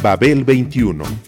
Babel 21 I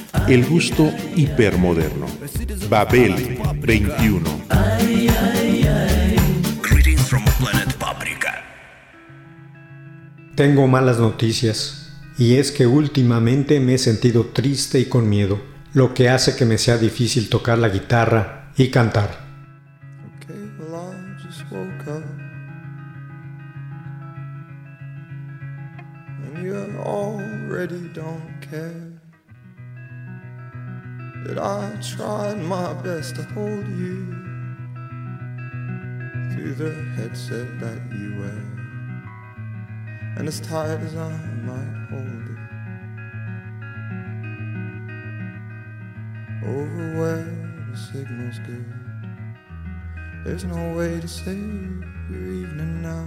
El gusto hipermoderno. Babel 21. Greetings from planet Paprika. Tengo malas noticias, y es que últimamente me he sentido triste y con miedo, lo que hace que me sea difícil tocar la guitarra y cantar. Already don't care. That I tried my best to hold you through the headset that you wear. And as tight as I might hold it. Over where the signal's good. There's no way to save your evening now.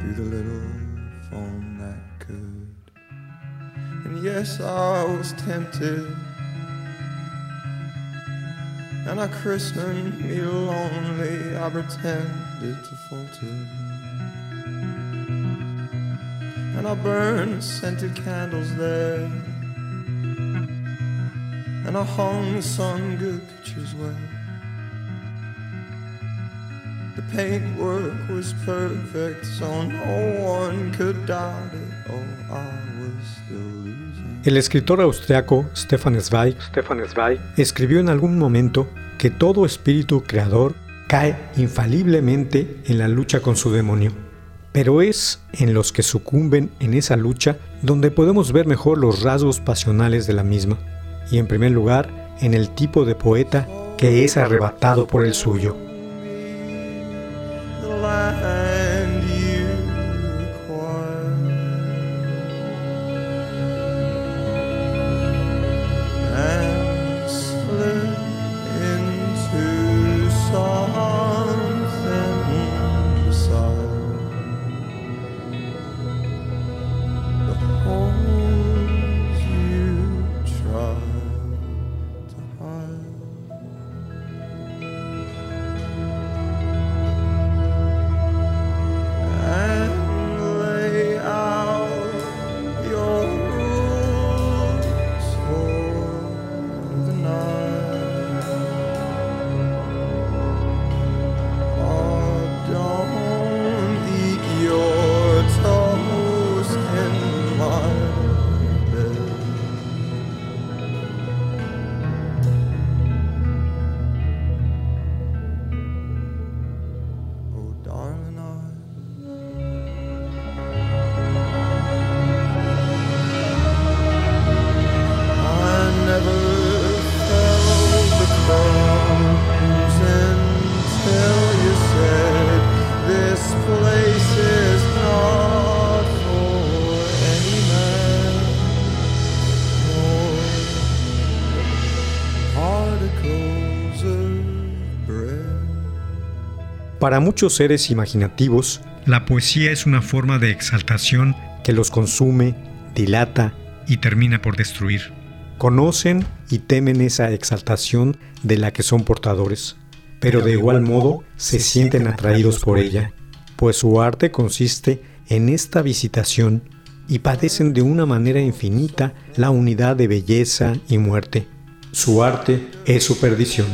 Through the little phone. Yes, I was tempted. And I christened me lonely. I pretended to falter. And I burned scented candles there. And I hung some good pictures where the paintwork was perfect, so no one could doubt it. Oh, I was still. El escritor austriaco Stefan Zweig, Zweig escribió en algún momento que todo espíritu creador cae infaliblemente en la lucha con su demonio. Pero es en los que sucumben en esa lucha donde podemos ver mejor los rasgos pasionales de la misma, y en primer lugar en el tipo de poeta que es arrebatado por el suyo. Para muchos seres imaginativos, la poesía es una forma de exaltación que los consume, dilata y termina por destruir. Conocen y temen esa exaltación de la que son portadores, pero de igual modo se sienten atraídos por ella, pues su arte consiste en esta visitación y padecen de una manera infinita la unidad de belleza y muerte. Su arte es su perdición.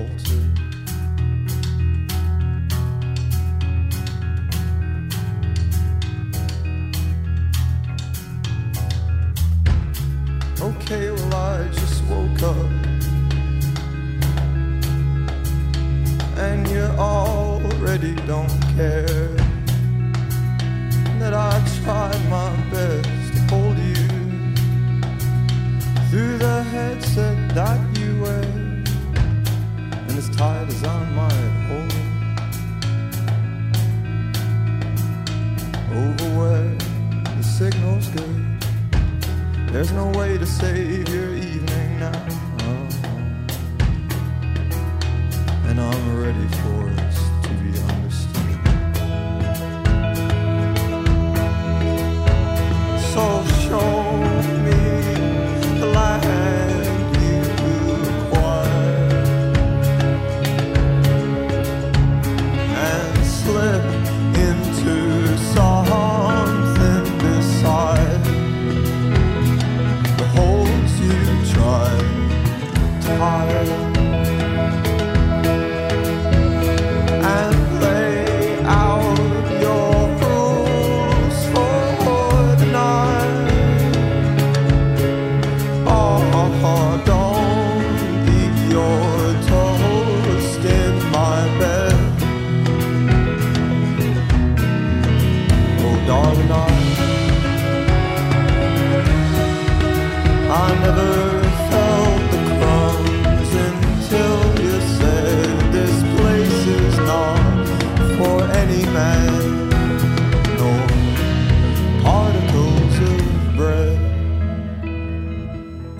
Altar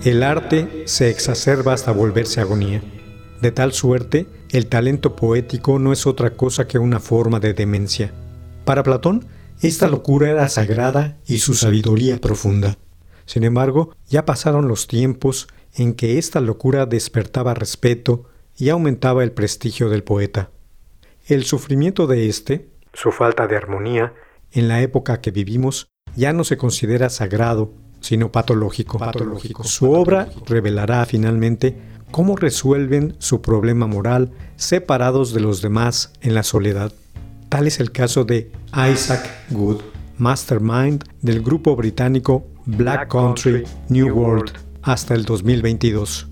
el arte se exacerba hasta volverse agonía. De tal suerte, el talento poético no es otra cosa que una forma de demencia. Para Platón, esta locura era sagrada y su sabiduría profunda. Sin embargo, ya pasaron los tiempos en que esta locura despertaba respeto y aumentaba el prestigio del poeta. El sufrimiento de éste, su falta de armonía, en la época que vivimos, ya no se considera sagrado sino patológico. Su obra revelará finalmente cómo resuelven su problema moral separados de los demás en la soledad. Tal es el caso de Isaac Good, mastermind del grupo británico Black Country New World hasta el 2022.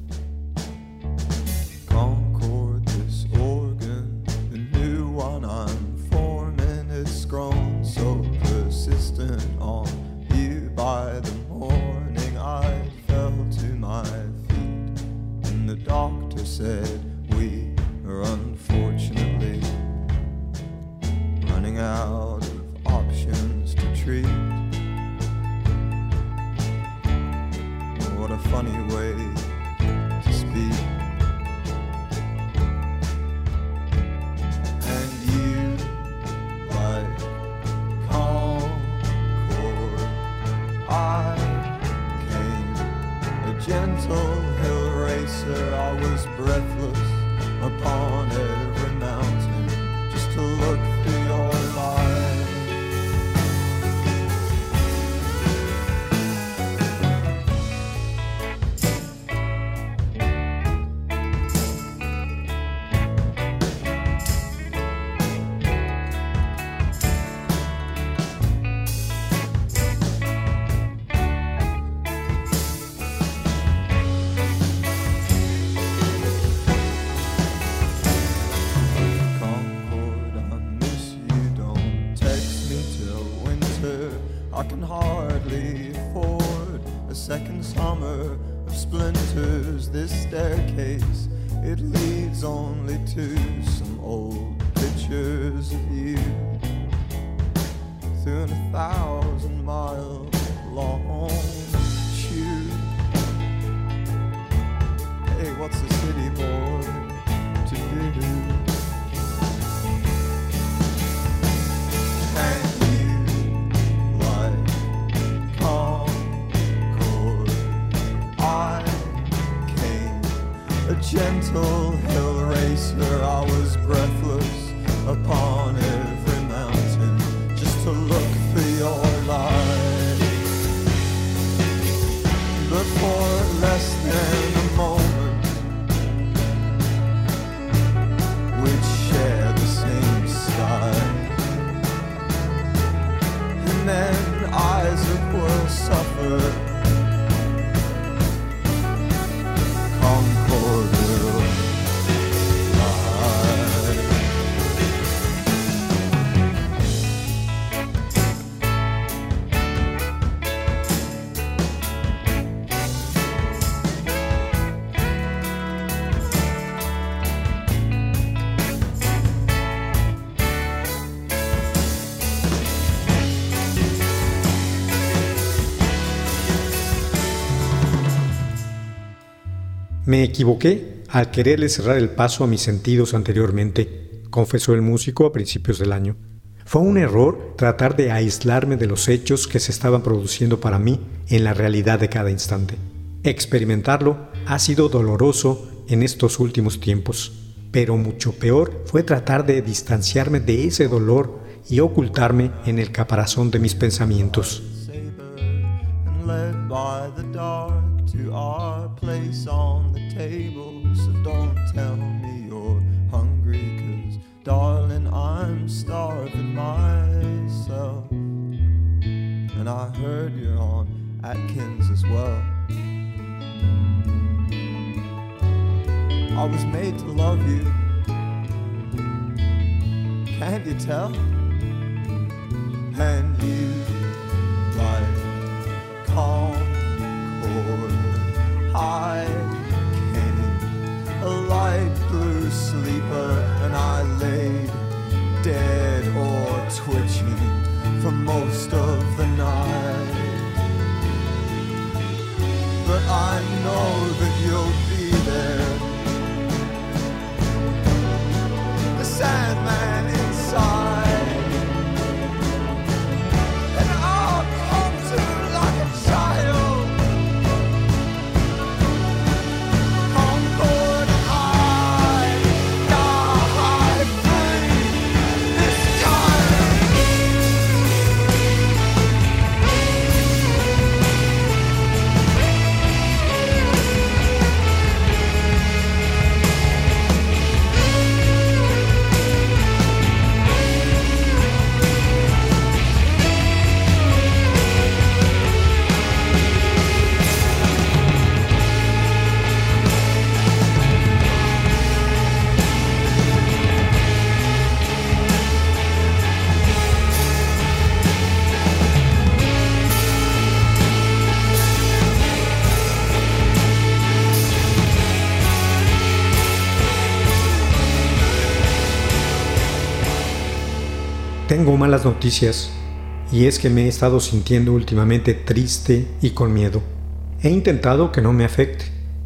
Me equivoqué al quererle cerrar el paso a mis sentidos anteriormente, confesó el músico a principios del año. Fue un error tratar de aislarme de los hechos que se estaban produciendo para mí en la realidad de cada instante. Experimentarlo ha sido doloroso en estos últimos tiempos, pero mucho peor fue tratar de distanciarme de ese dolor y ocultarme en el caparazón de mis pensamientos. Darling, I'm starving myself. And I heard you're on Atkins as well. I was made to love you. Can't you tell? And you, like Concord High King, a light blue sleeper, and I laid dead or twitching for most of Tengo malas noticias y es que me he estado sintiendo últimamente triste y con miedo. He intentado que no me afecte,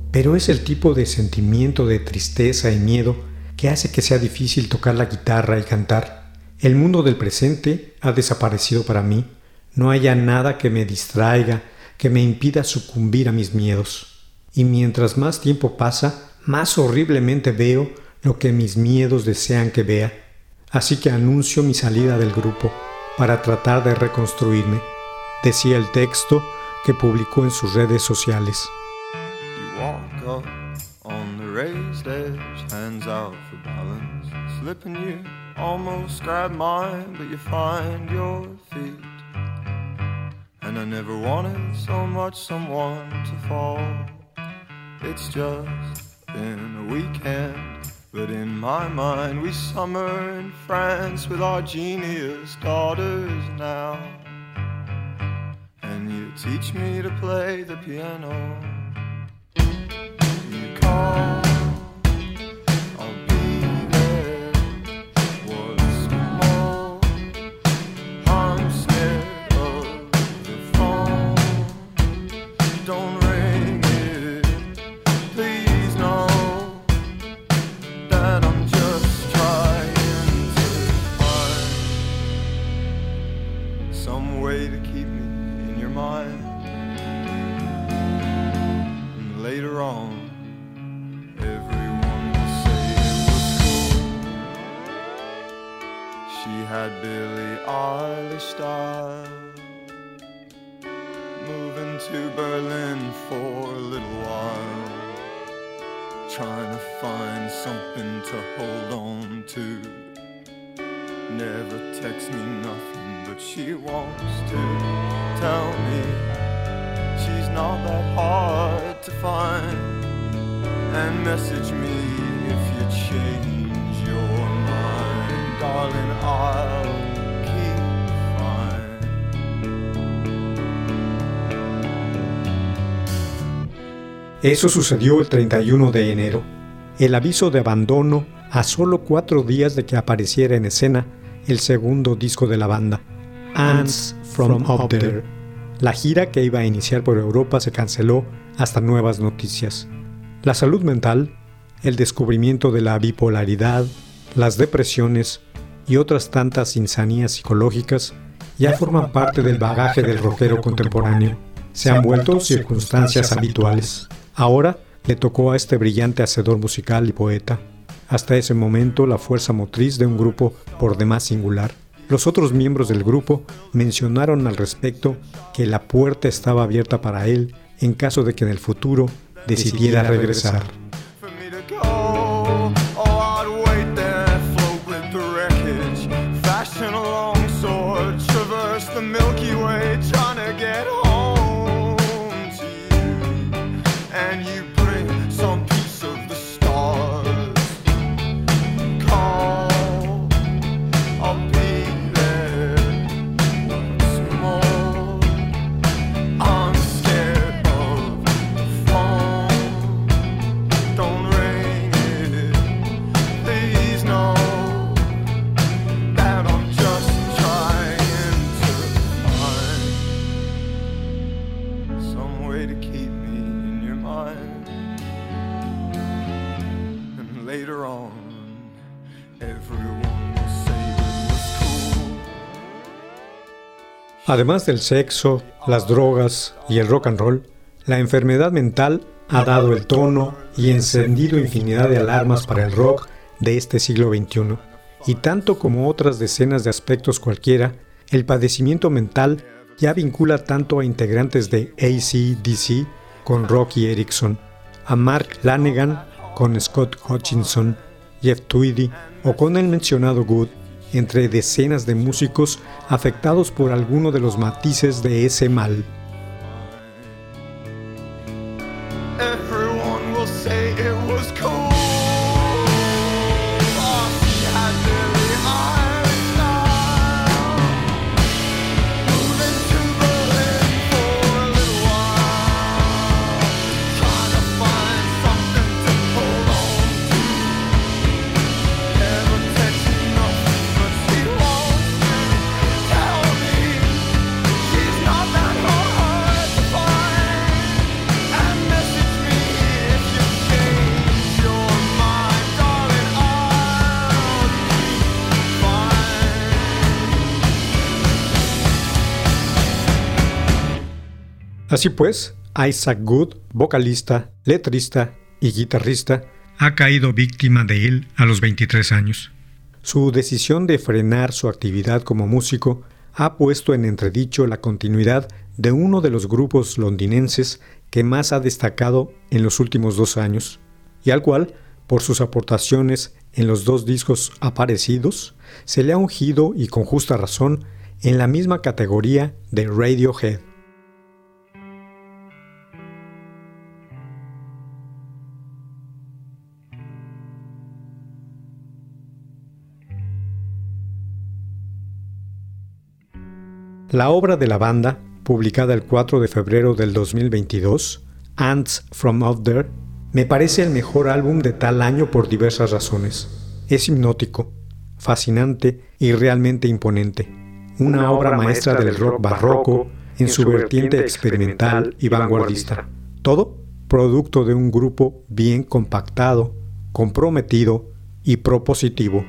pero es el tipo de sentimiento de tristeza y miedo que hace que sea difícil tocar la guitarra y cantar. El mundo del presente ha desaparecido para mí. No haya nada que me distraiga, que me impida sucumbir a mis miedos. Y mientras más tiempo pasa, más horriblemente veo lo que mis miedos desean que vea. Así que anuncio mi salida del grupo para tratar de reconstruirme, decía el texto que publicó en sus redes sociales. And I never wanted so much someone to fall. It's just been a weekend, but in my mind we summer in France with our genius daughters now. And you teach me to play the piano. You call, some way to keep me in your mind. And later on, everyone will say it was cool. She had Billie Eilish style. Moving to Berlin for a little while. Trying to find something to hold on to. Never texts me nothing, but she wants to tell me she's not that hard to find. And message me if you change your mind, darling. I'll keep fine. Eso sucedió el 31 de enero. El aviso de abandono a solo cuatro días de que apareciera en escena el segundo disco de la banda, Ants from Up There. La gira que iba a iniciar por Europa se canceló hasta nuevas noticias. La salud mental, el descubrimiento de la bipolaridad, las depresiones y otras tantas insanías psicológicas ya forman parte del bagaje del rockero contemporáneo. Se han vuelto circunstancias habituales. Ahora le tocó a este brillante hacedor musical y poeta. Hasta ese momento la fuerza motriz de un grupo por demás singular. Los otros miembros del grupo mencionaron al respecto que la puerta estaba abierta para él en caso de que en el futuro decidiera regresar. Además del sexo, las drogas y el rock and roll, la enfermedad mental ha dado el tono y encendido infinidad de alarmas para el rock de este siglo XXI. Y tanto como otras decenas de aspectos cualquiera, el padecimiento mental ya vincula tanto a integrantes de ACDC con Rocky Erickson, a Mark Lanegan con Scott Hutchinson, Jeff Tweedy o con el mencionado Good, entre decenas de músicos afectados por alguno de los matices de ese mal. Así pues, Isaac Good, vocalista, letrista y guitarrista, ha caído víctima de él a los 23 años. Su decisión de frenar su actividad como músico ha puesto en entredicho la continuidad de uno de los grupos londinenses que más ha destacado en los últimos dos años, y al cual, por sus aportaciones en los dos discos aparecidos, se le ha ungido y con justa razón en la misma categoría de Radiohead. La obra de la banda, publicada el 4 de febrero del 2022, Ants from Out There, me parece el mejor álbum de tal año por diversas razones. Es hipnótico, fascinante y realmente imponente. Una obra maestra del rock barroco en su vertiente experimental y vanguardista. Todo producto de un grupo bien compactado, comprometido y propositivo.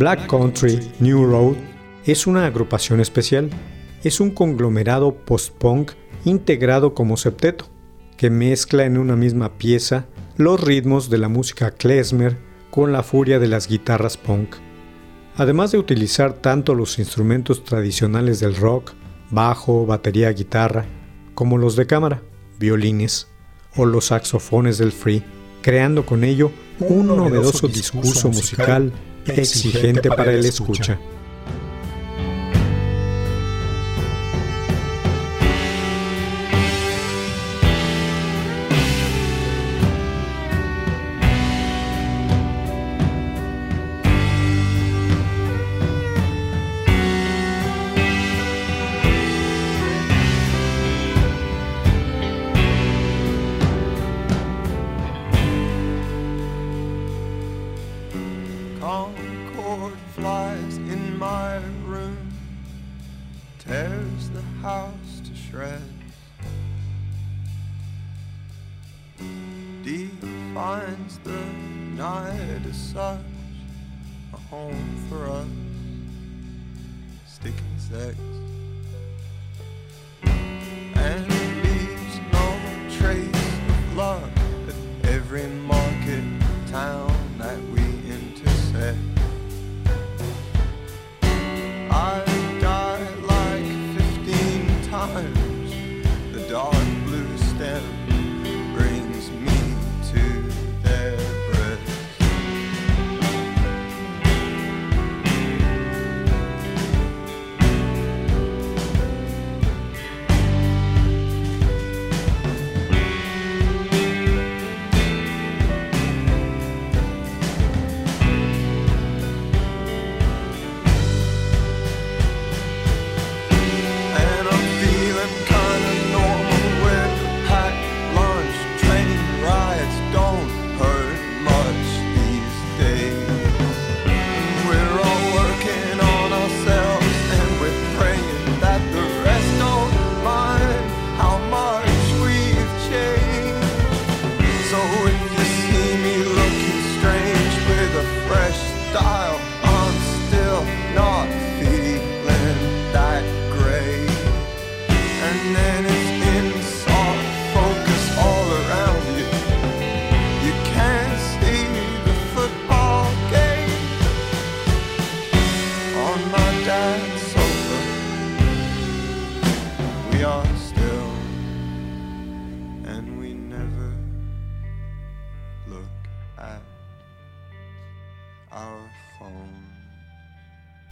Black Country New Road es una agrupación especial. Es un conglomerado post-punk integrado como septeto, que mezcla en una misma pieza los ritmos de la música klezmer con la furia de las guitarras punk. Además de utilizar tanto los instrumentos tradicionales del rock, bajo, batería, guitarra, como los de cámara, violines o los saxofones del free, creando con ello un novedoso discurso musical exigente para el escucha. Sex,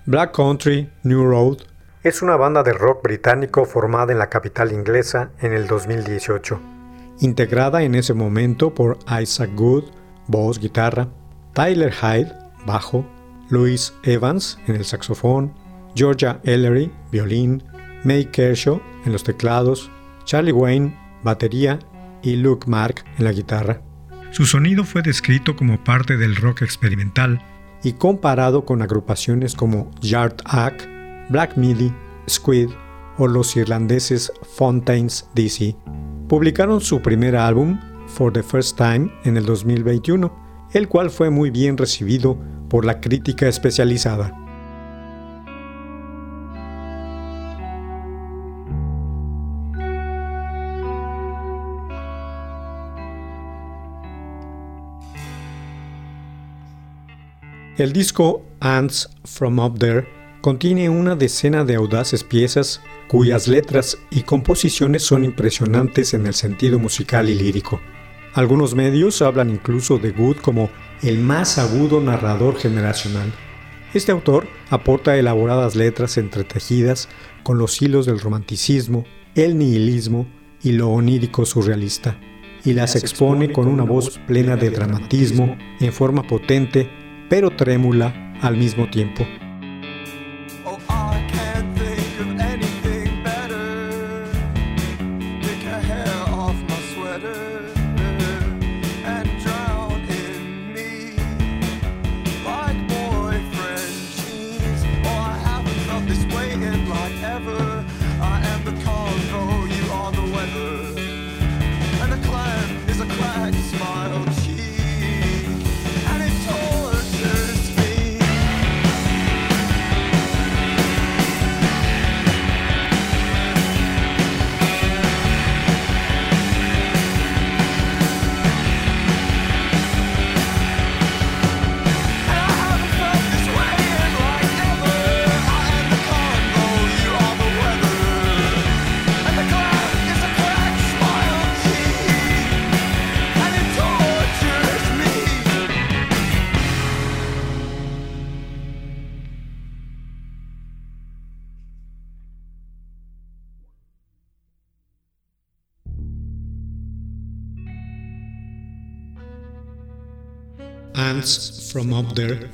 Black Country New Road es una banda de rock británico formada en la capital inglesa en el 2018, integrada en ese momento por Isaac Good, voz, guitarra, Tyler Hyde, bajo, Louis Evans en el saxofón, Georgia Ellery, violín, May Kershaw en los teclados, Charlie Wayne, batería y Luke Mark en la guitarra. Su sonido fue descrito como parte del rock experimental y comparado con agrupaciones como Yard Act, Black Midi, Squid o los irlandeses Fontaines DC. Publicaron su primer álbum, For the First Time, en el 2021, el cual fue muy bien recibido por la crítica especializada. El disco Ants From Up There contiene una decena de audaces piezas cuyas letras y composiciones son impresionantes en el sentido musical y lírico. Algunos medios hablan incluso de Good como el más agudo narrador generacional. Este autor aporta elaboradas letras entretejidas con los hilos del romanticismo, el nihilismo y lo onírico surrealista, y las expone con una voz plena de dramatismo en forma potente pero trémula al mismo tiempo.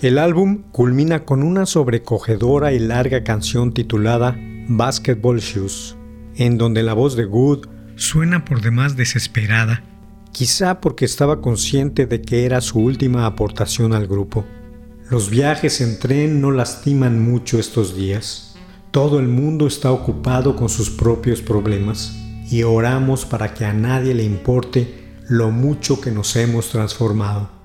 El álbum culmina con una sobrecogedora y larga canción titulada Basketball Shoes, en donde la voz de Good suena por demás desesperada, quizá porque estaba consciente de que era su última aportación al grupo. Los viajes en tren no lastiman mucho estos días. Todo el mundo está ocupado con sus propios problemas y oramos para que a nadie le importe lo mucho que nos hemos transformado.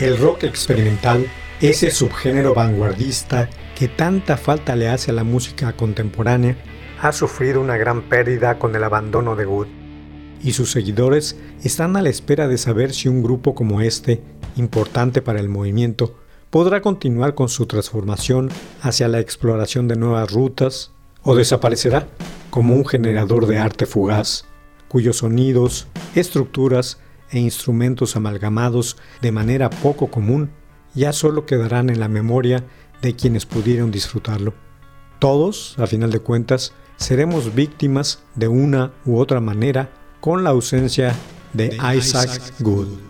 El rock experimental, ese subgénero vanguardista que tanta falta le hace a la música contemporánea, ha sufrido una gran pérdida con el abandono de Wood, y sus seguidores están a la espera de saber si un grupo como este, importante para el movimiento, podrá continuar con su transformación hacia la exploración de nuevas rutas, o desaparecerá como un generador de arte fugaz, cuyos sonidos, estructuras e instrumentos amalgamados de manera poco común ya solo quedarán en la memoria de quienes pudieron disfrutarlo. Todos, a final de cuentas, seremos víctimas de una u otra manera con la ausencia de Isaac Good.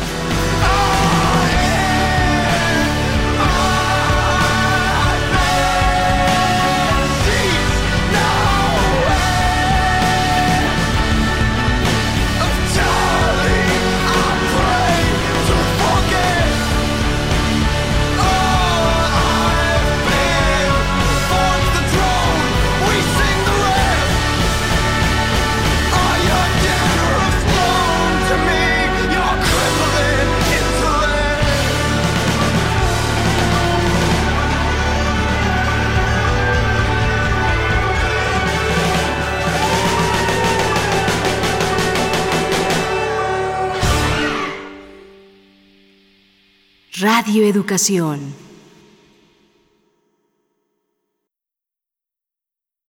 Radio Educación.